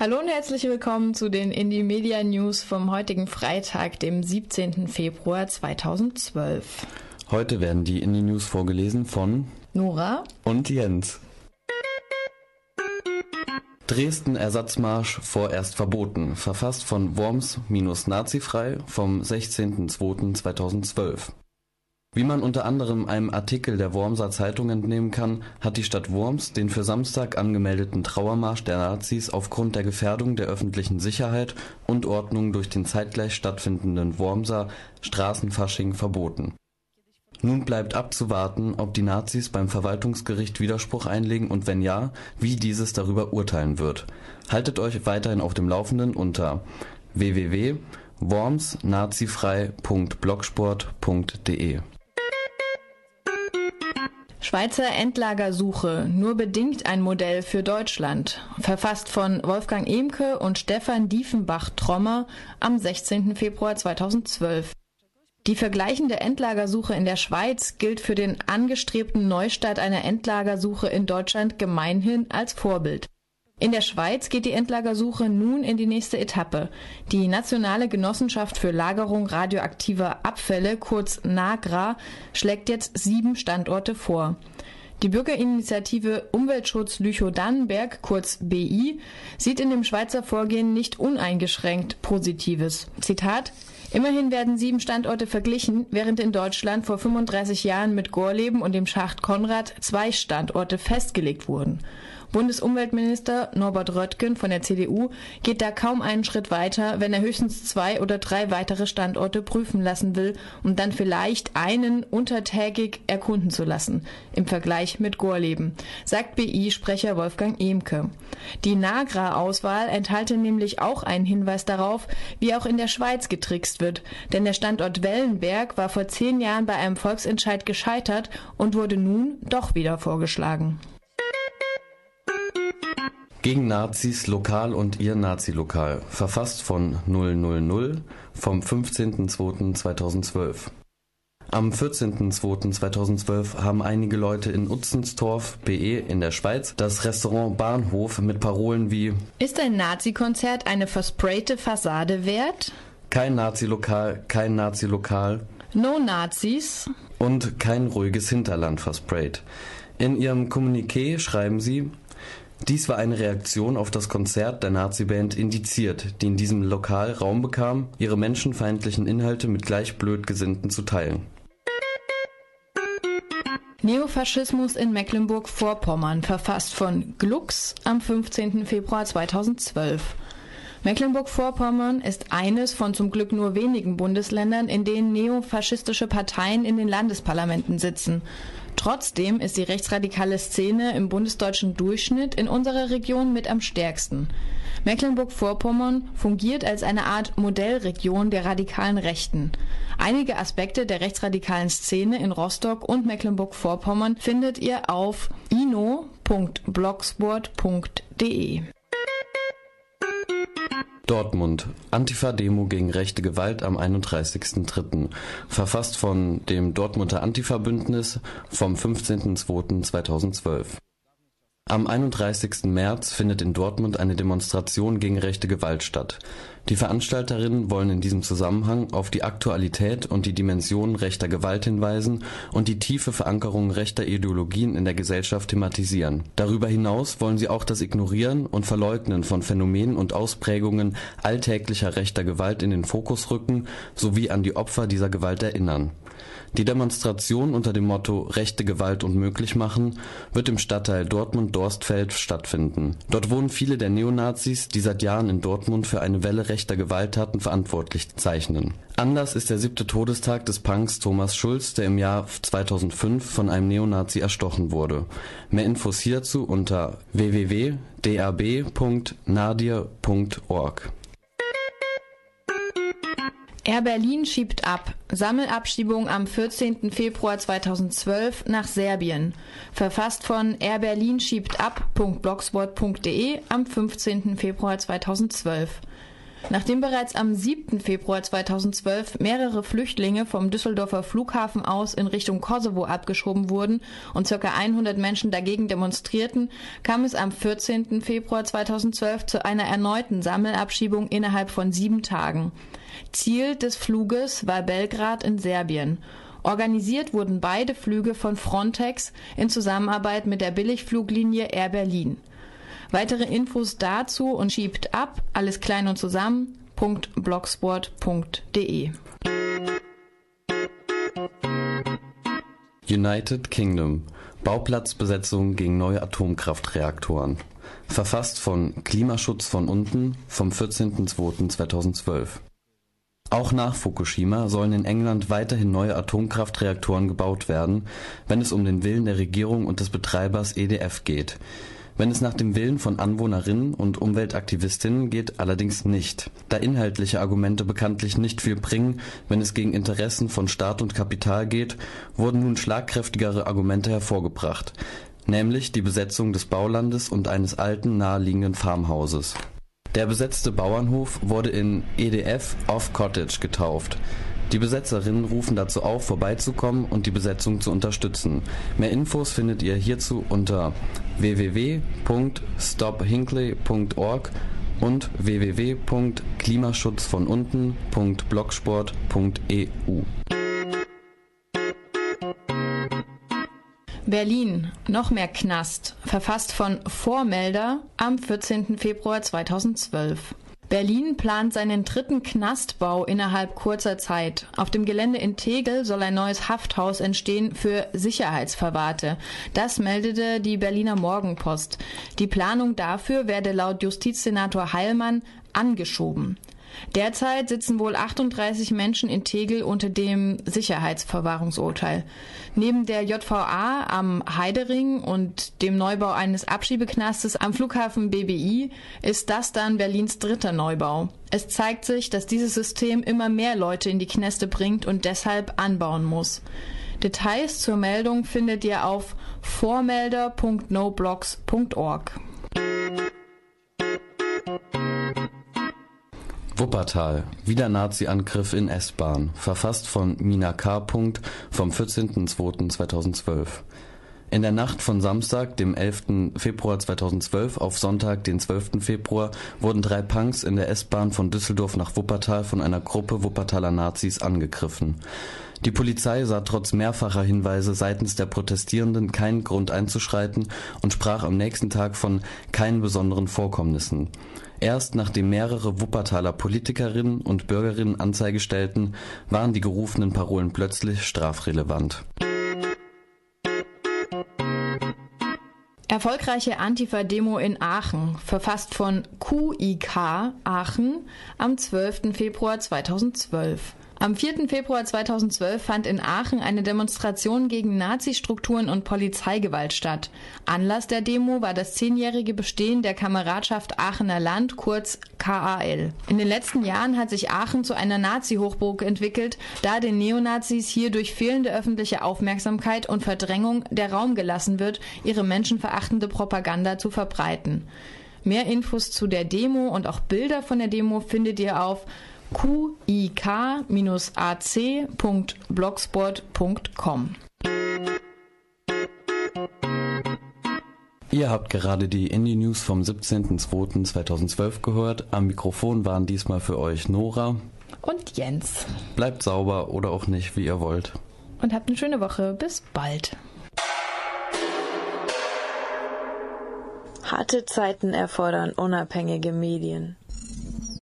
Hallo und herzlich willkommen zu den Indie Media News vom heutigen Freitag, dem 17. Februar 2012. Heute werden die Indie News vorgelesen von Nora und Jens. Dresden Ersatzmarsch vorerst verboten, verfasst von Worms-Nazifrei vom 16.02.2012. Wie man unter anderem einem Artikel der Wormser Zeitung entnehmen kann, hat die Stadt Worms den für Samstag angemeldeten Trauermarsch der Nazis aufgrund der Gefährdung der öffentlichen Sicherheit und Ordnung durch den zeitgleich stattfindenden Wormser Straßenfasching verboten. Nun bleibt abzuwarten, ob die Nazis beim Verwaltungsgericht Widerspruch einlegen und wenn ja, wie dieses darüber urteilen wird. Haltet euch weiterhin auf dem Laufenden unter www.wormsnazifrei.blogsport.de Schweizer Endlagersuche, nur bedingt ein Modell für Deutschland. Verfasst von Wolfgang Emke und Stefan Diefenbach-Trommer am 16. Februar 2012. Die vergleichende Endlagersuche in der Schweiz gilt für den angestrebten Neustart einer Endlagersuche in Deutschland gemeinhin als Vorbild. In der Schweiz geht die Endlagersuche nun in die nächste Etappe. Die Nationale Genossenschaft für Lagerung radioaktiver Abfälle, kurz NAGRA, schlägt jetzt sieben Standorte vor. Die Bürgerinitiative Umweltschutz Lüchow-Dannenberg, kurz BI, sieht in dem Schweizer Vorgehen nicht uneingeschränkt Positives. Zitat Immerhin werden sieben Standorte verglichen, während in Deutschland vor 35 Jahren mit Gorleben und dem Schacht Konrad zwei Standorte festgelegt wurden. Bundesumweltminister Norbert Röttgen von der CDU geht da kaum einen Schritt weiter, wenn er höchstens zwei oder drei weitere Standorte prüfen lassen will, um dann vielleicht einen untertägig erkunden zu lassen, im Vergleich mit Gorleben, sagt BI-Sprecher Wolfgang Emke. Die Nagra-Auswahl enthalte nämlich auch einen Hinweis darauf, wie auch in der Schweiz getrickst wird, denn der Standort Wellenberg war vor zehn Jahren bei einem Volksentscheid gescheitert und wurde nun doch wieder vorgeschlagen. Gegen Nazis lokal und ihr Nazi-Lokal. Verfasst von 000 vom 15.02.2012. Am 14.02.2012 haben einige Leute in Utzenstorf (BE) in der Schweiz das Restaurant Bahnhof mit Parolen wie Ist ein Nazi-Konzert eine versprayte Fassade wert? Kein Nazi-Lokal, kein Nazi-Lokal No Nazis und kein ruhiges Hinterland versprayt. In ihrem Kommuniqué schreiben sie dies war eine Reaktion auf das Konzert der Naziband Indiziert, die in diesem Lokal Raum bekam, ihre menschenfeindlichen Inhalte mit gleich blöd Gesinnten zu teilen. Neofaschismus in Mecklenburg-Vorpommern, verfasst von Glux am 15. Februar 2012. Mecklenburg-Vorpommern ist eines von zum Glück nur wenigen Bundesländern, in denen neofaschistische Parteien in den Landesparlamenten sitzen. Trotzdem ist die rechtsradikale Szene im bundesdeutschen Durchschnitt in unserer Region mit am stärksten. Mecklenburg-Vorpommern fungiert als eine Art Modellregion der radikalen Rechten. Einige Aspekte der rechtsradikalen Szene in Rostock und Mecklenburg-Vorpommern findet ihr auf ino.blogsport.de. Dortmund. Antifa-Demo gegen rechte Gewalt am 31.03. Verfasst von dem Dortmunder Antifa-Bündnis vom 15.02.2012. Am 31. März findet in Dortmund eine Demonstration gegen rechte Gewalt statt. Die Veranstalterinnen wollen in diesem Zusammenhang auf die Aktualität und die Dimensionen rechter Gewalt hinweisen und die tiefe Verankerung rechter Ideologien in der Gesellschaft thematisieren. Darüber hinaus wollen sie auch das Ignorieren und Verleugnen von Phänomenen und Ausprägungen alltäglicher rechter Gewalt in den Fokus rücken sowie an die Opfer dieser Gewalt erinnern. Die Demonstration unter dem Motto Rechte Gewalt unmöglich machen wird im Stadtteil Dortmund-Dorstfeld stattfinden. Dort wohnen viele der Neonazis, die seit Jahren in Dortmund für eine Welle rechter Gewalttaten verantwortlich zeichnen. Anlass ist der siebte Todestag des Punks Thomas Schulz, der im Jahr 2005 von einem Neonazi erstochen wurde. Mehr Infos hierzu unter www.drb.nadir.org. Air Berlin schiebt ab. Sammelabschiebung am 14. Februar 2012 nach Serbien. Verfasst von Air Berlin schiebt ab.blogspot.de am 15. Februar 2012. Nachdem bereits am 7. Februar 2012 mehrere Flüchtlinge vom Düsseldorfer Flughafen aus in Richtung Kosovo abgeschoben wurden und ca. 100 Menschen dagegen demonstrierten, kam es am 14. Februar 2012 zu einer erneuten Sammelabschiebung innerhalb von sieben Tagen. Ziel des Fluges war Belgrad in Serbien. Organisiert wurden beide Flüge von Frontex in Zusammenarbeit mit der Billigfluglinie Air Berlin. Weitere Infos dazu und schiebt ab, alles klein und zusammen, .blogsport.de. United Kingdom Bauplatzbesetzung gegen neue Atomkraftreaktoren. Verfasst von Klimaschutz von unten vom 14.02.2012. Auch nach Fukushima sollen in England weiterhin neue Atomkraftreaktoren gebaut werden, wenn es um den Willen der Regierung und des Betreibers EDF geht. Wenn es nach dem Willen von Anwohnerinnen und Umweltaktivistinnen geht, allerdings nicht, da inhaltliche Argumente bekanntlich nicht viel bringen, wenn es gegen Interessen von Staat und Kapital geht, wurden nun schlagkräftigere Argumente hervorgebracht, nämlich die Besetzung des Baulandes und eines alten naheliegenden Farmhauses. Der besetzte Bauernhof wurde in EDF Off Cottage getauft die Besetzerinnen rufen dazu auf, vorbeizukommen und die Besetzung zu unterstützen. Mehr Infos findet ihr hierzu unter www.stophinkley.org und www.klimaschutzvonunten.blogsport.eu. Berlin, noch mehr Knast, verfasst von Vormelder am 14. Februar 2012. Berlin plant seinen dritten Knastbau innerhalb kurzer Zeit. Auf dem Gelände in Tegel soll ein neues Hafthaus entstehen für Sicherheitsverwahrte. Das meldete die Berliner Morgenpost. Die Planung dafür werde laut Justizsenator Heilmann angeschoben. Derzeit sitzen wohl 38 Menschen in Tegel unter dem Sicherheitsverwahrungsurteil. Neben der JVA am Heidering und dem Neubau eines Abschiebeknastes am Flughafen BBI ist das dann Berlins dritter Neubau. Es zeigt sich, dass dieses System immer mehr Leute in die Kneste bringt und deshalb anbauen muss. Details zur Meldung findet ihr auf vormelder.noblogs.org. Wuppertal. Wieder Nazi-Angriff in S-Bahn. Verfasst von Mina K. vom 14.02.2012. In der Nacht von Samstag, dem 11. Februar 2012 auf Sonntag, den 12. Februar, wurden drei Punks in der S-Bahn von Düsseldorf nach Wuppertal von einer Gruppe Wuppertaler Nazis angegriffen. Die Polizei sah trotz mehrfacher Hinweise seitens der Protestierenden keinen Grund einzuschreiten und sprach am nächsten Tag von keinen besonderen Vorkommnissen. Erst nachdem mehrere Wuppertaler Politikerinnen und Bürgerinnen Anzeige stellten, waren die gerufenen Parolen plötzlich strafrelevant. Erfolgreiche Antifa-Demo in Aachen, verfasst von QIK Aachen am 12. Februar 2012. Am 4. Februar 2012 fand in Aachen eine Demonstration gegen Nazi-Strukturen und Polizeigewalt statt. Anlass der Demo war das zehnjährige Bestehen der Kameradschaft Aachener Land, kurz KAL. In den letzten Jahren hat sich Aachen zu einer Nazi-Hochburg entwickelt, da den Neonazis hier durch fehlende öffentliche Aufmerksamkeit und Verdrängung der Raum gelassen wird, ihre menschenverachtende Propaganda zu verbreiten. Mehr Infos zu der Demo und auch Bilder von der Demo findet ihr auf qik-ac.blogspot.com. Ihr habt gerade die Indie News vom 17.02.2012 gehört. Am Mikrofon waren diesmal für euch Nora und Jens. Bleibt sauber oder auch nicht, wie ihr wollt. Und habt eine schöne Woche. Bis bald. Harte Zeiten erfordern unabhängige Medien.